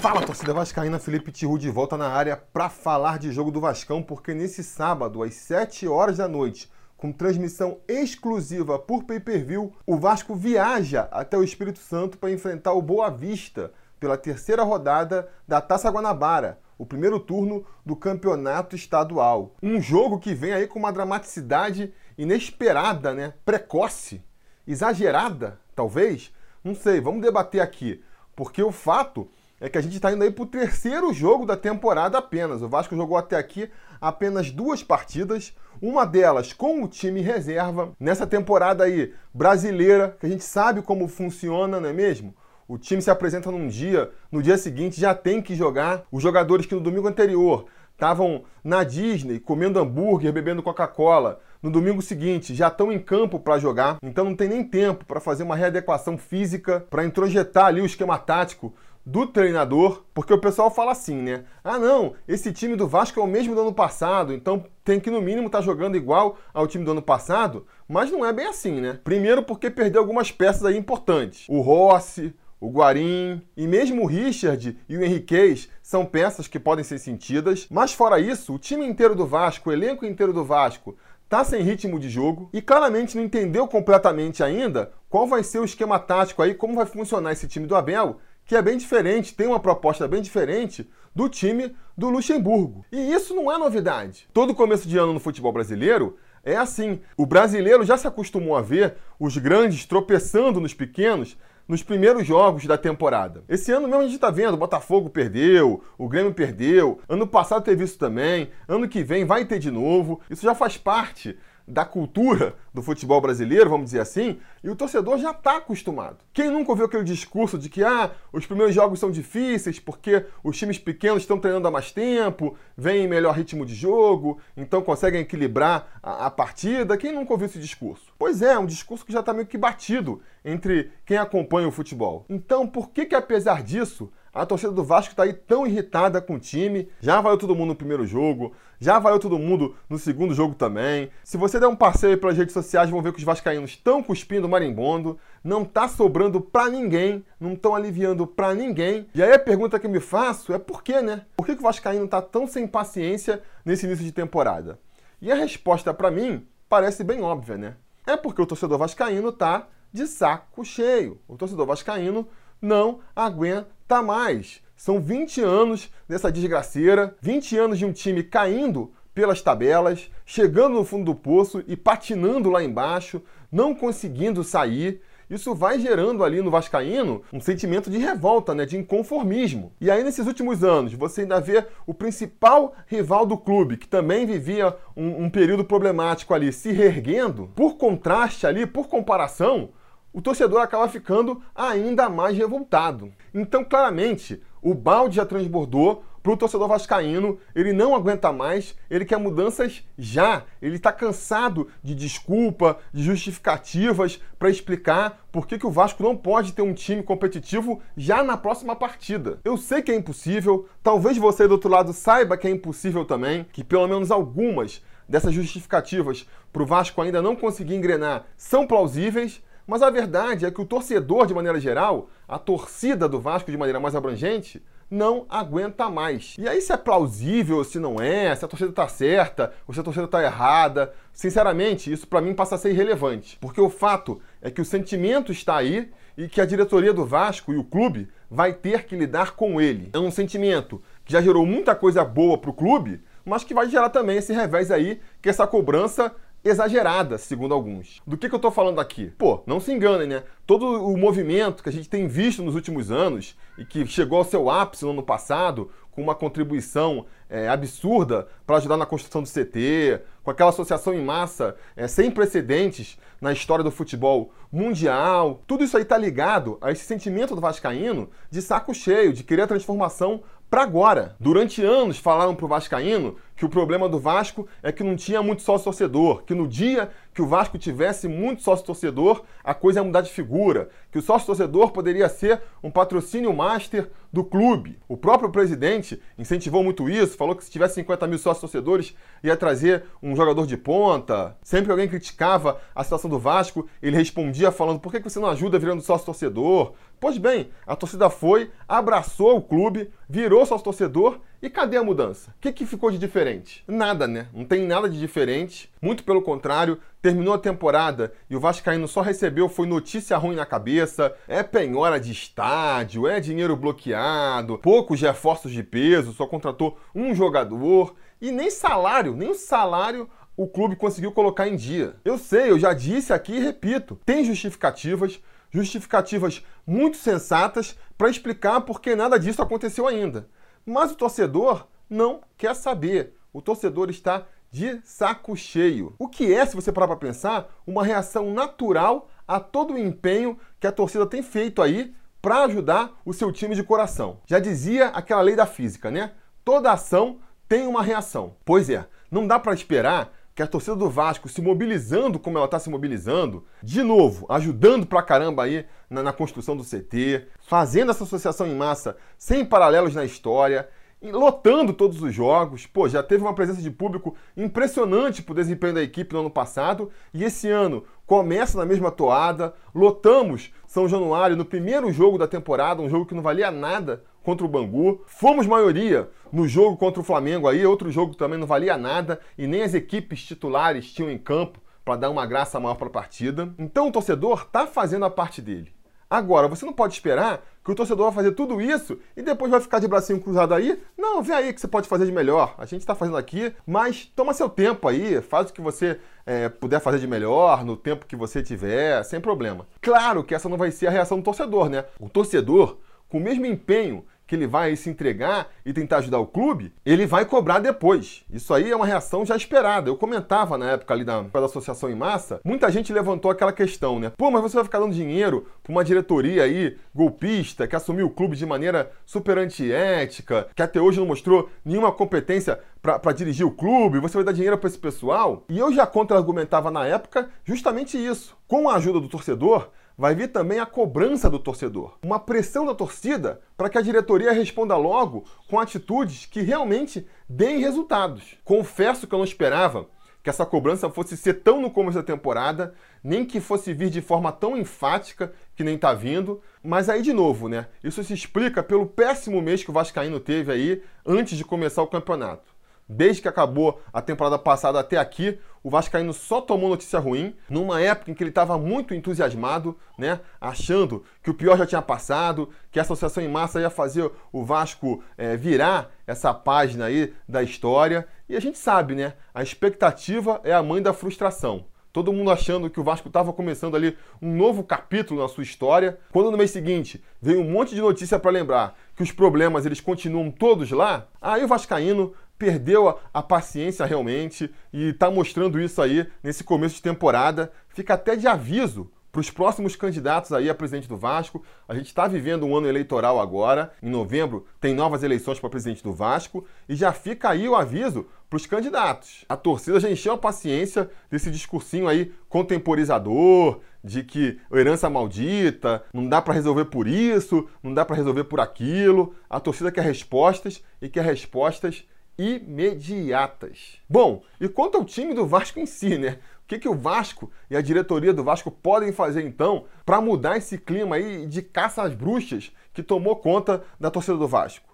Fala, torcida vascaína, Felipe Tiru de volta na área para falar de jogo do Vascão, porque nesse sábado, às 7 horas da noite, com transmissão exclusiva por pay-per-view, o Vasco viaja até o Espírito Santo para enfrentar o Boa Vista pela terceira rodada da Taça Guanabara, o primeiro turno do campeonato estadual. Um jogo que vem aí com uma dramaticidade inesperada, né? Precoce, exagerada, talvez. Não sei, vamos debater aqui. Porque o fato é que a gente está indo aí para o terceiro jogo da temporada apenas. O Vasco jogou até aqui apenas duas partidas, uma delas com o time reserva. Nessa temporada aí brasileira, que a gente sabe como funciona, não é mesmo? O time se apresenta num dia, no dia seguinte já tem que jogar. Os jogadores que no domingo anterior estavam na Disney comendo hambúrguer, bebendo Coca-Cola, no domingo seguinte já estão em campo para jogar, então não tem nem tempo para fazer uma readequação física, para introjetar ali o esquema tático do treinador, porque o pessoal fala assim, né? Ah, não, esse time do Vasco é o mesmo do ano passado, então tem que no mínimo estar tá jogando igual ao time do ano passado, mas não é bem assim, né? Primeiro porque perdeu algumas peças aí importantes. O Rossi, o Guarim e mesmo o Richard e o Henriquez são peças que podem ser sentidas, mas fora isso, o time inteiro do Vasco, o elenco inteiro do Vasco tá sem ritmo de jogo e claramente não entendeu completamente ainda qual vai ser o esquema tático aí, como vai funcionar esse time do Abel que é bem diferente, tem uma proposta bem diferente do time do Luxemburgo. E isso não é novidade. Todo começo de ano no futebol brasileiro é assim. O brasileiro já se acostumou a ver os grandes tropeçando nos pequenos nos primeiros jogos da temporada. Esse ano mesmo a gente está vendo, o Botafogo perdeu, o Grêmio perdeu, ano passado teve isso também, ano que vem vai ter de novo. Isso já faz parte da cultura do futebol brasileiro, vamos dizer assim, e o torcedor já está acostumado. Quem nunca ouviu aquele discurso de que ah, os primeiros jogos são difíceis porque os times pequenos estão treinando há mais tempo, vêm em melhor ritmo de jogo, então conseguem equilibrar a, a partida? Quem nunca ouviu esse discurso? Pois é, um discurso que já está meio que batido entre quem acompanha o futebol. Então, por que que apesar disso a torcida do Vasco está aí tão irritada com o time. Já valeu todo mundo no primeiro jogo, já valeu todo mundo no segundo jogo também. Se você der um passeio pelas redes sociais, vão ver que os vascaínos estão cuspindo marimbondo, não tá sobrando para ninguém, não estão aliviando para ninguém. E aí a pergunta que me faço é por quê, né? Por que, que o vascaíno tá tão sem paciência nesse início de temporada? E a resposta para mim parece bem óbvia, né? É porque o torcedor vascaíno tá de saco cheio. O torcedor vascaíno não aguenta mais. São 20 anos dessa desgraceira, 20 anos de um time caindo pelas tabelas, chegando no fundo do poço e patinando lá embaixo, não conseguindo sair. Isso vai gerando ali no Vascaíno um sentimento de revolta, né, de inconformismo. E aí, nesses últimos anos, você ainda vê o principal rival do clube, que também vivia um, um período problemático ali, se reerguendo. Por contraste ali, por comparação, o torcedor acaba ficando ainda mais revoltado. Então, claramente, o balde já transbordou para o torcedor vascaíno, ele não aguenta mais, ele quer mudanças já. Ele está cansado de desculpa, de justificativas para explicar por que, que o Vasco não pode ter um time competitivo já na próxima partida. Eu sei que é impossível, talvez você do outro lado saiba que é impossível também, que pelo menos algumas dessas justificativas para o Vasco ainda não conseguir engrenar são plausíveis, mas a verdade é que o torcedor, de maneira geral, a torcida do Vasco de maneira mais abrangente, não aguenta mais. E aí, se é plausível, se não é, se a torcida está certa ou se a torcida está errada, sinceramente, isso para mim passa a ser irrelevante. Porque o fato é que o sentimento está aí e que a diretoria do Vasco e o clube vai ter que lidar com ele. É um sentimento que já gerou muita coisa boa para o clube, mas que vai gerar também esse revés aí, que essa cobrança exagerada, segundo alguns. Do que, que eu estou falando aqui? Pô, não se enganem, né? Todo o movimento que a gente tem visto nos últimos anos e que chegou ao seu ápice no ano passado, com uma contribuição é, absurda para ajudar na construção do CT, com aquela associação em massa é, sem precedentes na história do futebol mundial. Tudo isso aí está ligado a esse sentimento do Vascaíno de saco cheio, de querer a transformação para agora. Durante anos falaram para o Vascaíno que o problema do Vasco é que não tinha muito sócio torcedor, que no dia que o Vasco tivesse muito sócio torcedor, a coisa ia mudar de figura, que o sócio torcedor poderia ser um patrocínio master do clube. O próprio presidente incentivou muito isso, falou que se tivesse 50 mil sócios torcedores ia trazer um jogador de ponta. Sempre alguém criticava a situação do Vasco, ele respondia falando: por que você não ajuda virando sócio torcedor? Pois bem, a torcida foi, abraçou o clube, virou sócio torcedor e cadê a mudança? O que, que ficou de diferente? Nada, né? Não tem nada de diferente. Muito pelo contrário, terminou a temporada e o Vascaíno só recebeu foi notícia ruim na cabeça, é penhora de estádio, é dinheiro bloqueado, poucos reforços de peso, só contratou um jogador e nem salário, nem o salário o clube conseguiu colocar em dia. Eu sei, eu já disse aqui e repito, tem justificativas, justificativas muito sensatas para explicar por que nada disso aconteceu ainda. Mas o torcedor não quer saber. O torcedor está de saco cheio. O que é, se você parar para pensar, uma reação natural a todo o empenho que a torcida tem feito aí para ajudar o seu time de coração. Já dizia aquela lei da física, né? Toda ação tem uma reação. Pois é, não dá para esperar que a torcida do Vasco se mobilizando como ela está se mobilizando, de novo, ajudando pra caramba aí na, na, construção do CT, fazendo essa associação em massa sem paralelos na história, lotando todos os jogos. Pô, já teve uma presença de público impressionante pro desempenho da equipe no ano passado e esse ano começa na mesma toada. Lotamos São Januário no primeiro jogo da temporada, um jogo que não valia nada contra o Bangu. Fomos maioria no jogo contra o Flamengo aí, outro jogo que também não valia nada e nem as equipes titulares tinham em campo para dar uma graça maior para a partida. Então o torcedor está fazendo a parte dele. Agora, você não pode esperar que o torcedor vai fazer tudo isso e depois vai ficar de bracinho cruzado aí. Não, vê aí que você pode fazer de melhor. A gente está fazendo aqui, mas toma seu tempo aí, faz o que você é, puder fazer de melhor, no tempo que você tiver, sem problema. Claro que essa não vai ser a reação do torcedor, né? O torcedor, com o mesmo empenho que ele vai se entregar e tentar ajudar o clube, ele vai cobrar depois. Isso aí é uma reação já esperada. Eu comentava na época ali da, da associação em massa, muita gente levantou aquela questão, né? Pô, mas você vai ficar dando dinheiro para uma diretoria aí golpista que assumiu o clube de maneira super antiética, que até hoje não mostrou nenhuma competência para dirigir o clube, você vai dar dinheiro para esse pessoal? E eu já contra-argumentava na época justamente isso. Com a ajuda do torcedor, vai vir também a cobrança do torcedor, uma pressão da torcida para que a diretoria responda logo com atitudes que realmente deem resultados. Confesso que eu não esperava que essa cobrança fosse ser tão no começo da temporada, nem que fosse vir de forma tão enfática que nem tá vindo, mas aí de novo, né? Isso se explica pelo péssimo mês que o Vascaíno teve aí antes de começar o campeonato. Desde que acabou a temporada passada até aqui, o Vascaíno só tomou notícia ruim, numa época em que ele estava muito entusiasmado, né? Achando que o pior já tinha passado, que a associação em massa ia fazer o Vasco é, virar essa página aí da história. E a gente sabe, né? A expectativa é a mãe da frustração. Todo mundo achando que o Vasco estava começando ali um novo capítulo na sua história. Quando no mês seguinte veio um monte de notícia para lembrar que os problemas eles continuam todos lá, aí o Vascaíno perdeu a, a paciência realmente e está mostrando isso aí nesse começo de temporada. Fica até de aviso para os próximos candidatos aí a presidente do Vasco. A gente está vivendo um ano eleitoral agora. Em novembro tem novas eleições para presidente do Vasco e já fica aí o aviso para os candidatos. A torcida já encheu a paciência desse discursinho aí contemporizador, de que herança maldita, não dá para resolver por isso, não dá para resolver por aquilo. A torcida quer respostas e quer respostas imediatas. Bom, e quanto ao time do Vasco em si, né? O que, que o Vasco e a diretoria do Vasco podem fazer então para mudar esse clima aí de caça às bruxas que tomou conta da torcida do Vasco?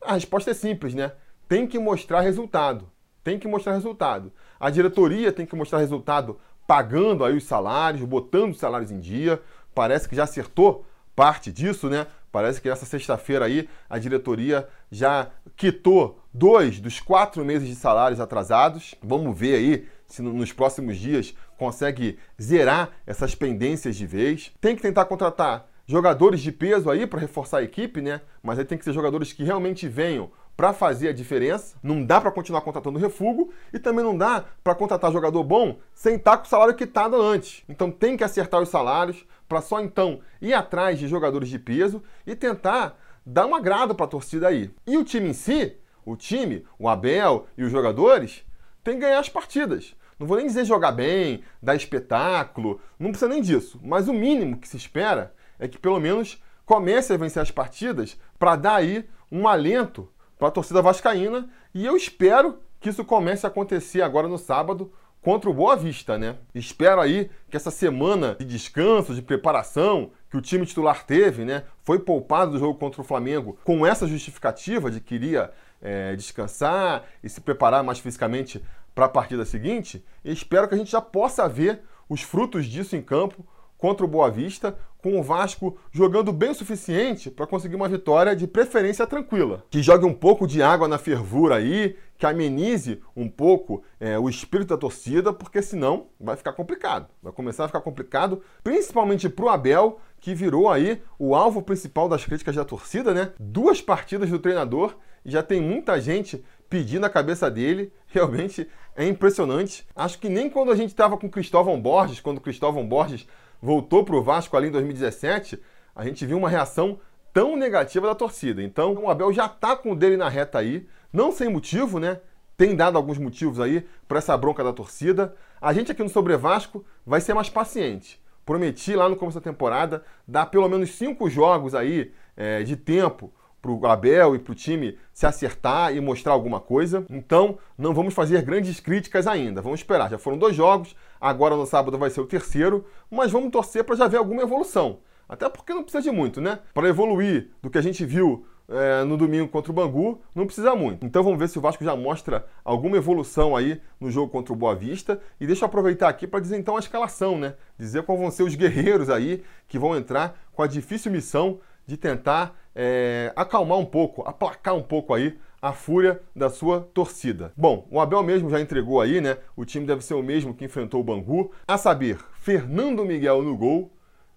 A resposta é simples, né? Tem que mostrar resultado. Tem que mostrar resultado. A diretoria tem que mostrar resultado pagando aí os salários, botando os salários em dia. Parece que já acertou parte disso, né? Parece que essa sexta-feira aí a diretoria já quitou dois dos quatro meses de salários atrasados. Vamos ver aí se nos próximos dias consegue zerar essas pendências de vez. Tem que tentar contratar jogadores de peso aí para reforçar a equipe, né? Mas aí tem que ser jogadores que realmente venham para fazer a diferença. Não dá para continuar contratando refugo e também não dá para contratar jogador bom sem estar com o salário quitado antes. Então tem que acertar os salários para só então ir atrás de jogadores de peso e tentar dar um agrado para a torcida aí. E o time em si, o time, o Abel e os jogadores, tem que ganhar as partidas. Não vou nem dizer jogar bem, dar espetáculo, não precisa nem disso. Mas o mínimo que se espera é que pelo menos comece a vencer as partidas para dar aí um alento para a torcida vascaína. E eu espero que isso comece a acontecer agora no sábado contra o Boa Vista, né? Espero aí que essa semana de descanso, de preparação que o time titular teve, né? Foi poupado do jogo contra o Flamengo com essa justificativa de que iria é, descansar e se preparar mais fisicamente para a partida seguinte. E espero que a gente já possa ver os frutos disso em campo contra o Boa Vista, com o Vasco jogando bem o suficiente para conseguir uma vitória de preferência tranquila. Que jogue um pouco de água na fervura aí, que amenize um pouco é, o espírito da torcida, porque senão vai ficar complicado. Vai começar a ficar complicado, principalmente para o Abel, que virou aí o alvo principal das críticas da torcida, né? Duas partidas do treinador e já tem muita gente pedindo a cabeça dele. Realmente é impressionante. Acho que nem quando a gente estava com Cristóvão Borges, quando Cristóvão Borges voltou para o Vasco ali em 2017, a gente viu uma reação tão negativa da torcida. Então o Abel já está com o dele na reta aí, não sem motivo, né? Tem dado alguns motivos aí para essa bronca da torcida. A gente aqui no Sobre Vasco vai ser mais paciente. Prometi lá no começo da temporada dar pelo menos cinco jogos aí é, de tempo para o Abel e para o time se acertar e mostrar alguma coisa. Então, não vamos fazer grandes críticas ainda. Vamos esperar. Já foram dois jogos, agora no sábado vai ser o terceiro, mas vamos torcer para já ver alguma evolução. Até porque não precisa de muito, né? Para evoluir do que a gente viu é, no domingo contra o Bangu, não precisa muito. Então vamos ver se o Vasco já mostra alguma evolução aí no jogo contra o Boa Vista. E deixa eu aproveitar aqui para dizer então a escalação, né? Dizer qual vão ser os guerreiros aí que vão entrar com a difícil missão de tentar é, acalmar um pouco, aplacar um pouco aí a fúria da sua torcida. Bom, o Abel mesmo já entregou aí, né? O time deve ser o mesmo que enfrentou o Bangu, a saber, Fernando Miguel no gol,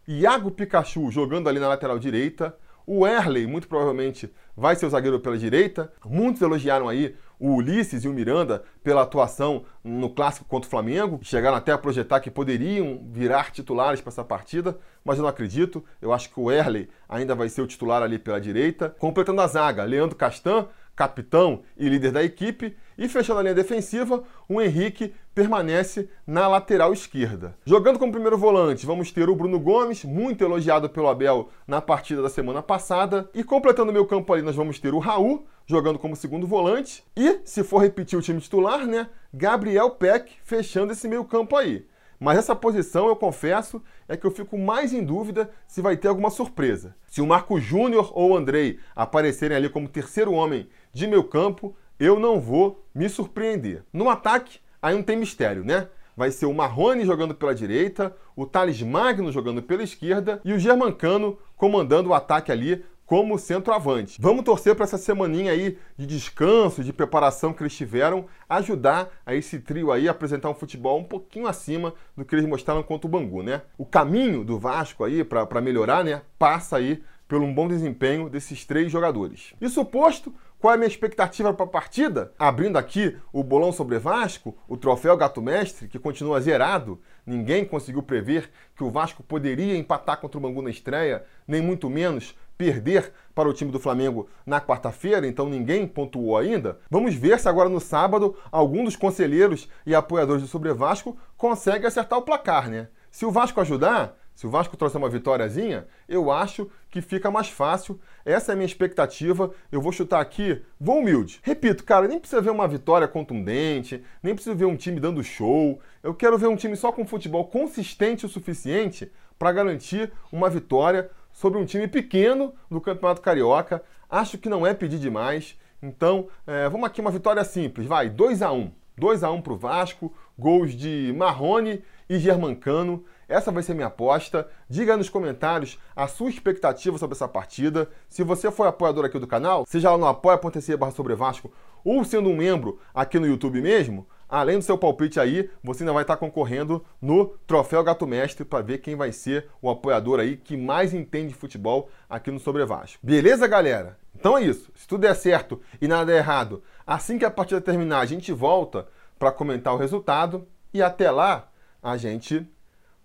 Iago Pikachu jogando ali na lateral direita, o Erley, muito provavelmente, vai ser o zagueiro pela direita. Muitos elogiaram aí o Ulisses e o Miranda pela atuação no clássico contra o Flamengo. Chegaram até a projetar que poderiam virar titulares para essa partida, mas eu não acredito. Eu acho que o Erley ainda vai ser o titular ali pela direita. Completando a zaga, Leandro Castan, capitão e líder da equipe, e fechando a linha defensiva, o Henrique permanece na lateral esquerda. Jogando como primeiro volante, vamos ter o Bruno Gomes, muito elogiado pelo Abel na partida da semana passada. E completando o meu campo ali, nós vamos ter o Raul, jogando como segundo volante. E, se for repetir o time titular, né? Gabriel Peck fechando esse meio campo aí. Mas essa posição, eu confesso, é que eu fico mais em dúvida se vai ter alguma surpresa. Se o Marco Júnior ou o Andrei aparecerem ali como terceiro homem de meu campo, eu não vou me surpreender. No ataque, aí não tem mistério, né? Vai ser o Marrone jogando pela direita, o Thales Magno jogando pela esquerda e o Germancano comandando o ataque ali como centroavante. Vamos torcer para essa semaninha aí de descanso, de preparação que eles tiveram, ajudar a esse trio aí a apresentar um futebol um pouquinho acima do que eles mostraram contra o Bangu, né? O caminho do Vasco aí para melhorar, né, passa aí pelo um bom desempenho desses três jogadores. Isso posto, qual é a minha expectativa para a partida? Abrindo aqui o bolão sobre Vasco, o troféu Gato Mestre, que continua zerado. Ninguém conseguiu prever que o Vasco poderia empatar contra o Bangu na estreia, nem muito menos perder para o time do Flamengo na quarta-feira, então ninguém pontuou ainda. Vamos ver se agora no sábado algum dos conselheiros e apoiadores do Sobre Vasco consegue acertar o placar, né? Se o Vasco ajudar, se o Vasco trouxer uma vitóriazinha, eu acho que fica mais fácil. Essa é a minha expectativa. Eu vou chutar aqui, vou humilde. Repito, cara, nem precisa ver uma vitória contundente, nem precisa ver um time dando show. Eu quero ver um time só com futebol consistente o suficiente para garantir uma vitória sobre um time pequeno do Campeonato Carioca. Acho que não é pedir demais. Então, é, vamos aqui uma vitória simples, vai, 2 a 1 2 a 1 para o Vasco, gols de Marrone e Germancano. Essa vai ser minha aposta. Diga nos comentários a sua expectativa sobre essa partida. Se você for apoiador aqui do canal, seja lá no apoia.se barra sobre Vasco ou sendo um membro aqui no YouTube mesmo, Além do seu palpite aí, você ainda vai estar concorrendo no Troféu Gato Mestre para ver quem vai ser o apoiador aí que mais entende futebol aqui no Sobre Vasco. Beleza, galera? Então é isso. Se tudo der certo e nada der errado, assim que a partida terminar, a gente volta para comentar o resultado e até lá a gente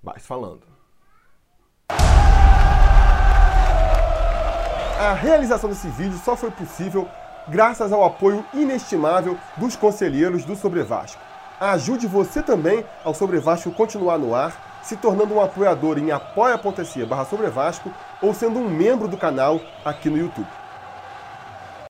vai falando. A realização desse vídeo só foi possível graças ao apoio inestimável dos conselheiros do Sobre Vasco. Ajude você também ao Sobre Vasco continuar no ar, se tornando um apoiador em apoia.se barra Sobre Vasco ou sendo um membro do canal aqui no YouTube.